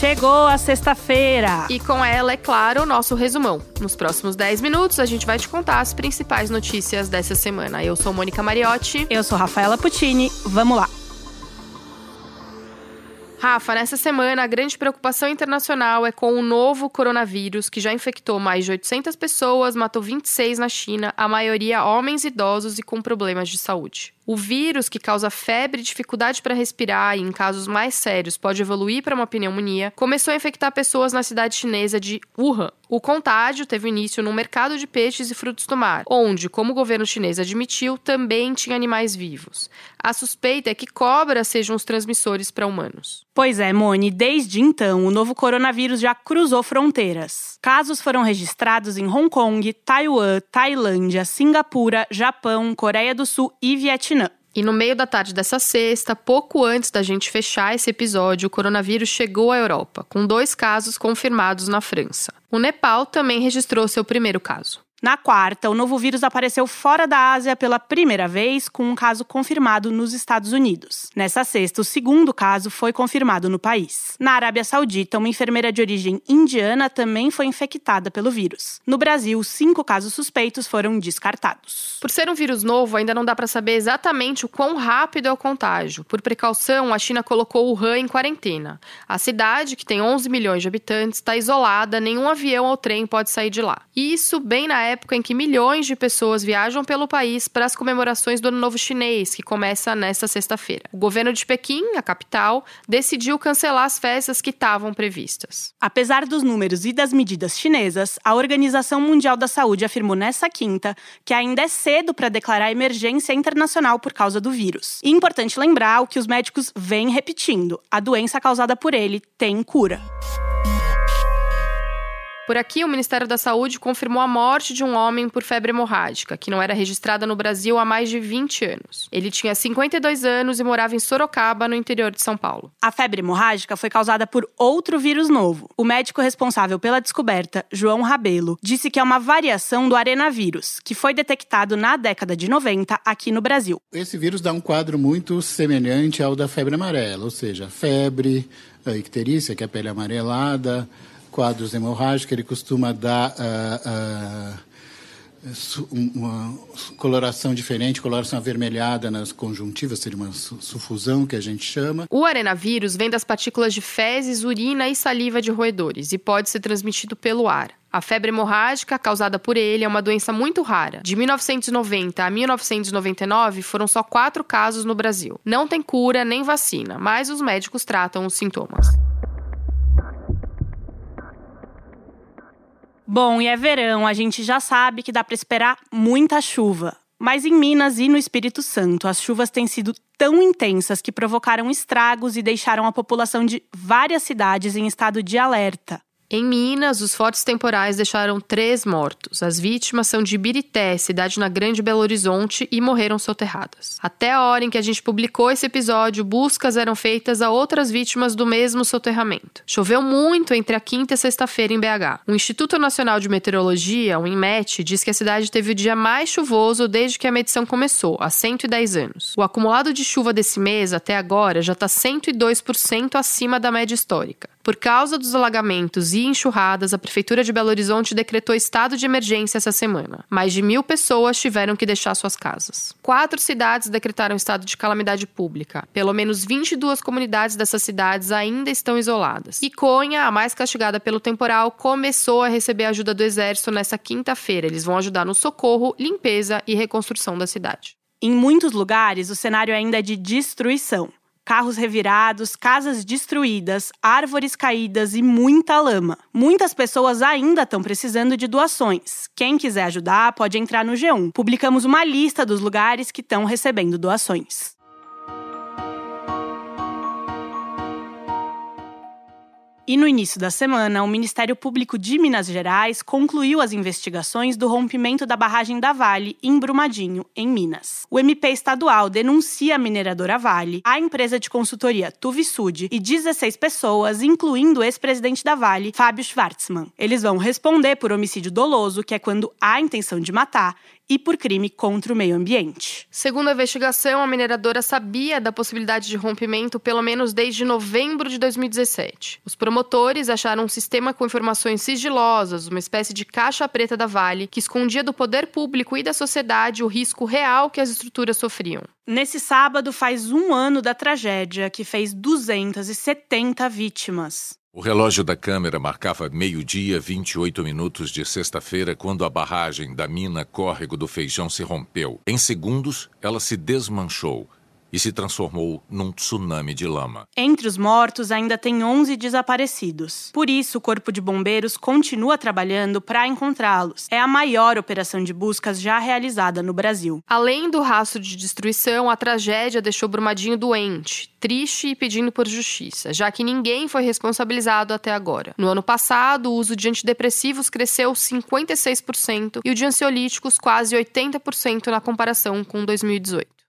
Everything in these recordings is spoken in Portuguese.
Chegou a sexta-feira! E com ela, é claro, o nosso resumão. Nos próximos 10 minutos, a gente vai te contar as principais notícias dessa semana. Eu sou Mônica Mariotti. Eu sou Rafaela Puccini. Vamos lá! Rafa, nessa semana a grande preocupação internacional é com o novo coronavírus, que já infectou mais de 800 pessoas, matou 26 na China, a maioria homens idosos e com problemas de saúde. O vírus, que causa febre dificuldade para respirar e, em casos mais sérios, pode evoluir para uma pneumonia, começou a infectar pessoas na cidade chinesa de Wuhan. O contágio teve início no mercado de peixes e frutos do mar, onde, como o governo chinês admitiu, também tinha animais vivos. A suspeita é que cobras sejam os transmissores para humanos. Pois é, Mone, desde então, o novo coronavírus já cruzou fronteiras. Casos foram registrados em Hong Kong, Taiwan, Tailândia, Singapura, Japão, Coreia do Sul e Vietnã. E no meio da tarde dessa sexta, pouco antes da gente fechar esse episódio, o coronavírus chegou à Europa, com dois casos confirmados na França. O Nepal também registrou seu primeiro caso. Na quarta, o novo vírus apareceu fora da Ásia pela primeira vez, com um caso confirmado nos Estados Unidos. Nessa sexta, o segundo caso foi confirmado no país. Na Arábia Saudita, uma enfermeira de origem indiana também foi infectada pelo vírus. No Brasil, cinco casos suspeitos foram descartados. Por ser um vírus novo, ainda não dá para saber exatamente o quão rápido é o contágio. Por precaução, a China colocou Wuhan em quarentena. A cidade, que tem 11 milhões de habitantes, está isolada, nenhum avião ou trem pode sair de lá. Isso bem na em que milhões de pessoas viajam pelo país para as comemorações do Ano Novo Chinês, que começa nesta sexta-feira. O governo de Pequim, a capital, decidiu cancelar as festas que estavam previstas. Apesar dos números e das medidas chinesas, a Organização Mundial da Saúde afirmou nesta quinta que ainda é cedo para declarar emergência internacional por causa do vírus. E importante lembrar o que os médicos vêm repetindo: a doença causada por ele tem cura. Por aqui, o Ministério da Saúde confirmou a morte de um homem por febre hemorrágica, que não era registrada no Brasil há mais de 20 anos. Ele tinha 52 anos e morava em Sorocaba, no interior de São Paulo. A febre hemorrágica foi causada por outro vírus novo. O médico responsável pela descoberta, João Rabelo, disse que é uma variação do arenavírus, que foi detectado na década de 90 aqui no Brasil. Esse vírus dá um quadro muito semelhante ao da febre amarela, ou seja, febre, a icterícia, que é a pele amarelada, quadros hemorrágicos, ele costuma dar uh, uh, uma coloração diferente, coloração avermelhada nas conjuntivas, seria uma sufusão que a gente chama. O arenavírus vem das partículas de fezes, urina e saliva de roedores e pode ser transmitido pelo ar. A febre hemorrágica causada por ele é uma doença muito rara. De 1990 a 1999, foram só quatro casos no Brasil. Não tem cura nem vacina, mas os médicos tratam os sintomas. Bom, e é verão, a gente já sabe que dá para esperar muita chuva. Mas em Minas e no Espírito Santo, as chuvas têm sido tão intensas que provocaram estragos e deixaram a população de várias cidades em estado de alerta. Em Minas, os fortes temporais deixaram três mortos. As vítimas são de Ibirité, cidade na Grande Belo Horizonte, e morreram soterradas. Até a hora em que a gente publicou esse episódio, buscas eram feitas a outras vítimas do mesmo soterramento. Choveu muito entre a quinta e sexta-feira em BH. O Instituto Nacional de Meteorologia, o INMET, diz que a cidade teve o dia mais chuvoso desde que a medição começou, há 110 anos. O acumulado de chuva desse mês, até agora, já está 102% acima da média histórica. Por causa dos alagamentos e enxurradas, a Prefeitura de Belo Horizonte decretou estado de emergência essa semana. Mais de mil pessoas tiveram que deixar suas casas. Quatro cidades decretaram estado de calamidade pública. Pelo menos 22 comunidades dessas cidades ainda estão isoladas. E Conha, a mais castigada pelo temporal, começou a receber ajuda do Exército nesta quinta-feira. Eles vão ajudar no socorro, limpeza e reconstrução da cidade. Em muitos lugares, o cenário ainda é de destruição carros revirados, casas destruídas, árvores caídas e muita lama. Muitas pessoas ainda estão precisando de doações. Quem quiser ajudar pode entrar no G1. Publicamos uma lista dos lugares que estão recebendo doações. E no início da semana, o Ministério Público de Minas Gerais concluiu as investigações do rompimento da barragem da Vale em Brumadinho, em Minas. O MP estadual denuncia a mineradora Vale, a empresa de consultoria Tuvisud e 16 pessoas, incluindo o ex-presidente da Vale, Fábio Schwartzman. Eles vão responder por homicídio doloso, que é quando há intenção de matar, e por crime contra o meio ambiente. Segundo a investigação, a mineradora sabia da possibilidade de rompimento pelo menos desde novembro de 2017. Os promotores acharam um sistema com informações sigilosas, uma espécie de caixa preta da Vale, que escondia do poder público e da sociedade o risco real que as estruturas sofriam. Nesse sábado faz um ano da tragédia que fez 270 vítimas. O relógio da câmera marcava meio-dia, 28 minutos de sexta-feira, quando a barragem da mina Córrego do Feijão se rompeu. Em segundos, ela se desmanchou e se transformou num tsunami de lama. Entre os mortos, ainda tem 11 desaparecidos. Por isso, o Corpo de Bombeiros continua trabalhando para encontrá-los. É a maior operação de buscas já realizada no Brasil. Além do rastro de destruição, a tragédia deixou Brumadinho doente, triste e pedindo por justiça, já que ninguém foi responsabilizado até agora. No ano passado, o uso de antidepressivos cresceu 56% e o de ansiolíticos quase 80% na comparação com 2018.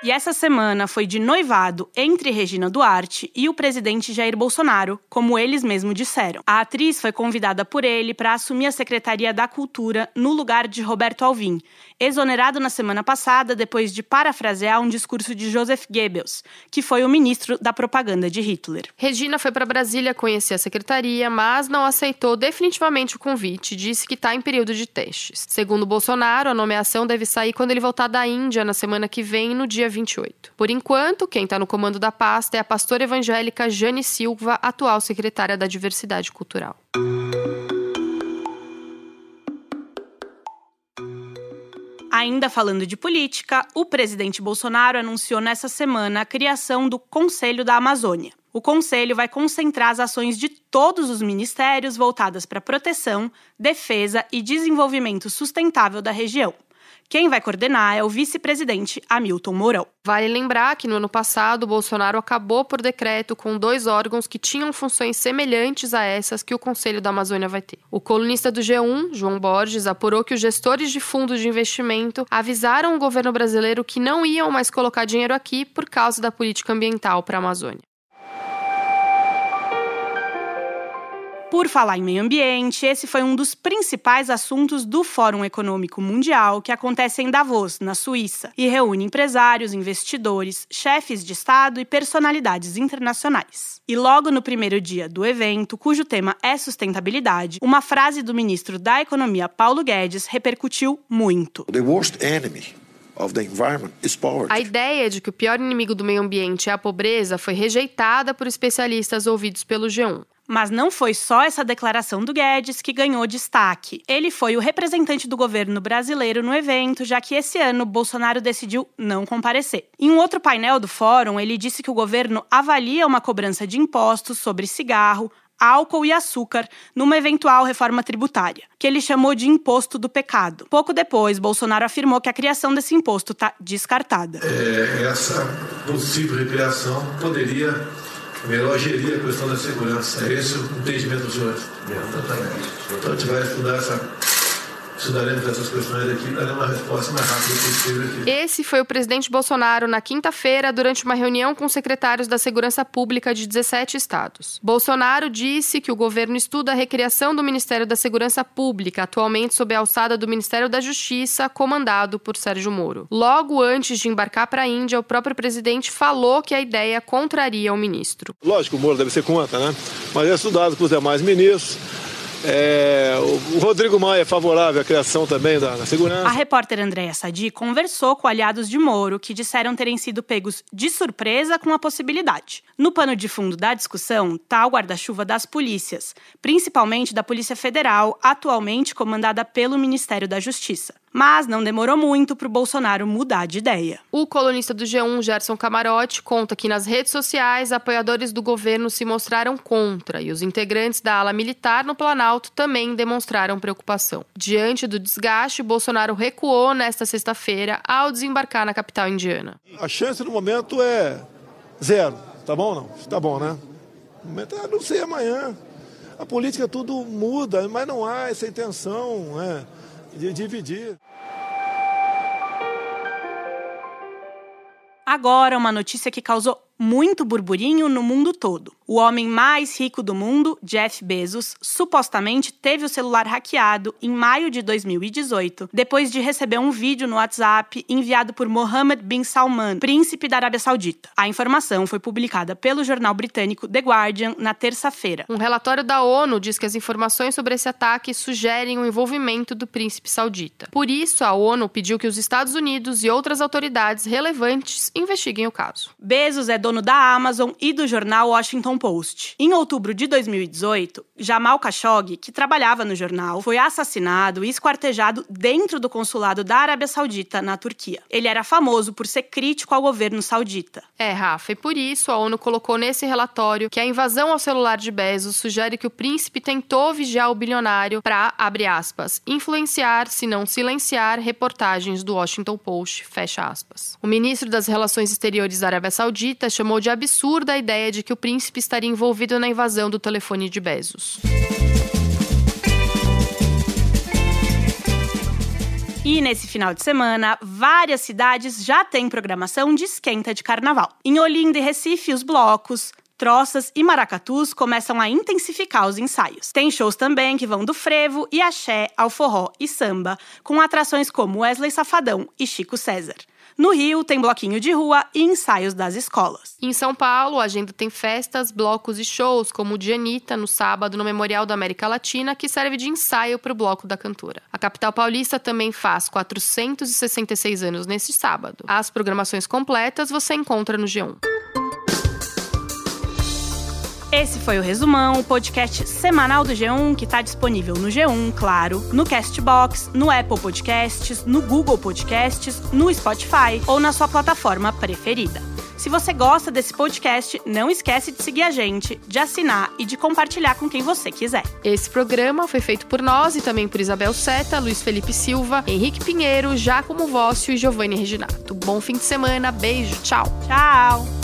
E essa semana foi de noivado entre Regina Duarte e o presidente Jair Bolsonaro, como eles mesmos disseram. A atriz foi convidada por ele para assumir a Secretaria da Cultura no lugar de Roberto Alvim, exonerado na semana passada depois de parafrasear um discurso de Joseph Goebbels, que foi o ministro da propaganda de Hitler. Regina foi para Brasília conhecer a secretaria, mas não aceitou definitivamente o convite e disse que está em período de testes. Segundo Bolsonaro, a nomeação deve sair quando ele voltar da Índia na semana que vem, no dia 28. Por enquanto, quem está no comando da pasta é a pastora evangélica Jane Silva, atual secretária da Diversidade Cultural. Ainda falando de política, o presidente Bolsonaro anunciou nessa semana a criação do Conselho da Amazônia. O conselho vai concentrar as ações de todos os ministérios voltadas para proteção, defesa e desenvolvimento sustentável da região. Quem vai coordenar é o vice-presidente Hamilton Mourão. Vale lembrar que no ano passado, Bolsonaro acabou por decreto com dois órgãos que tinham funções semelhantes a essas que o Conselho da Amazônia vai ter. O colunista do G1, João Borges, apurou que os gestores de fundos de investimento avisaram o governo brasileiro que não iam mais colocar dinheiro aqui por causa da política ambiental para a Amazônia. Por falar em meio ambiente, esse foi um dos principais assuntos do Fórum Econômico Mundial que acontece em Davos, na Suíça, e reúne empresários, investidores, chefes de Estado e personalidades internacionais. E logo no primeiro dia do evento, cujo tema é sustentabilidade, uma frase do ministro da Economia, Paulo Guedes, repercutiu muito. The worst enemy a ideia de que o pior inimigo do meio ambiente é a pobreza foi rejeitada por especialistas ouvidos pelo G1. Mas não foi só essa declaração do Guedes que ganhou destaque. Ele foi o representante do governo brasileiro no evento, já que esse ano Bolsonaro decidiu não comparecer. Em um outro painel do fórum, ele disse que o governo avalia uma cobrança de impostos sobre cigarro, álcool e açúcar numa eventual reforma tributária, que ele chamou de imposto do pecado. Pouco depois, Bolsonaro afirmou que a criação desse imposto está descartada. É, essa possível recriação poderia melhor gerir a questão da segurança. É esse o entendimento dos senhores? Então, a gente vai estudar essa estudaremos essas questões aqui e daremos uma resposta mais rápida possível aqui. Esse foi o presidente Bolsonaro na quinta-feira, durante uma reunião com secretários da Segurança Pública de 17 estados. Bolsonaro disse que o governo estuda a recriação do Ministério da Segurança Pública, atualmente sob a alçada do Ministério da Justiça, comandado por Sérgio Moro. Logo antes de embarcar para a Índia, o próprio presidente falou que a ideia contraria o ministro. Lógico, o Moro deve ser contra, né? Mas é estudado com os demais ministros é, o Rodrigo Maia é favorável à criação também da, da segurança. A repórter Andréa Sadi conversou com aliados de Moro que disseram terem sido pegos de surpresa com a possibilidade. No pano de fundo da discussão está o guarda-chuva das polícias, principalmente da Polícia Federal, atualmente comandada pelo Ministério da Justiça. Mas não demorou muito para o Bolsonaro mudar de ideia. O colunista do G1, Gerson Camarote, conta que nas redes sociais apoiadores do governo se mostraram contra e os integrantes da ala militar no Planalto também demonstraram preocupação. Diante do desgaste, Bolsonaro recuou nesta sexta-feira ao desembarcar na capital indiana. A chance no momento é zero. Tá bom ou não? Tá bom, né? O momento é não sei amanhã. A política tudo muda, mas não há essa intenção, né? De dividir. Agora, uma notícia que causou muito burburinho no mundo todo. O homem mais rico do mundo, Jeff Bezos, supostamente teve o celular hackeado em maio de 2018, depois de receber um vídeo no WhatsApp enviado por Mohammed bin Salman, príncipe da Arábia Saudita. A informação foi publicada pelo jornal britânico The Guardian na terça-feira. Um relatório da ONU diz que as informações sobre esse ataque sugerem o envolvimento do príncipe saudita. Por isso, a ONU pediu que os Estados Unidos e outras autoridades relevantes investiguem o caso. Bezos é dono da Amazon e do jornal Washington Post. Em outubro de 2018, Jamal Khashoggi, que trabalhava no jornal, foi assassinado e esquartejado dentro do consulado da Arábia Saudita, na Turquia. Ele era famoso por ser crítico ao governo saudita. É, Rafa, e por isso a ONU colocou nesse relatório que a invasão ao celular de Bezos sugere que o príncipe tentou vigiar o bilionário para, abre aspas, influenciar, se não silenciar, reportagens do Washington Post, fecha aspas. O ministro das Relações Exteriores da Arábia Saudita chamou de absurda a ideia de que o príncipe estaria envolvido na invasão do telefone de Bezos. E nesse final de semana, várias cidades já têm programação de esquenta de carnaval. Em Olinda e Recife, os blocos, troças e maracatus começam a intensificar os ensaios. Tem shows também que vão do frevo e axé ao forró e samba, com atrações como Wesley Safadão e Chico César. No Rio, tem bloquinho de rua e ensaios das escolas. Em São Paulo, a agenda tem festas, blocos e shows, como o de Anitta, no sábado, no Memorial da América Latina, que serve de ensaio para o bloco da cantora. A capital paulista também faz 466 anos neste sábado. As programações completas você encontra no G1. Esse foi o Resumão, o podcast semanal do G1 que está disponível no G1, claro, no Castbox, no Apple Podcasts, no Google Podcasts, no Spotify ou na sua plataforma preferida. Se você gosta desse podcast, não esquece de seguir a gente, de assinar e de compartilhar com quem você quiser. Esse programa foi feito por nós e também por Isabel Seta, Luiz Felipe Silva, Henrique Pinheiro, Jacomo Vócio e Giovanni Reginato. Bom fim de semana, beijo, tchau. Tchau.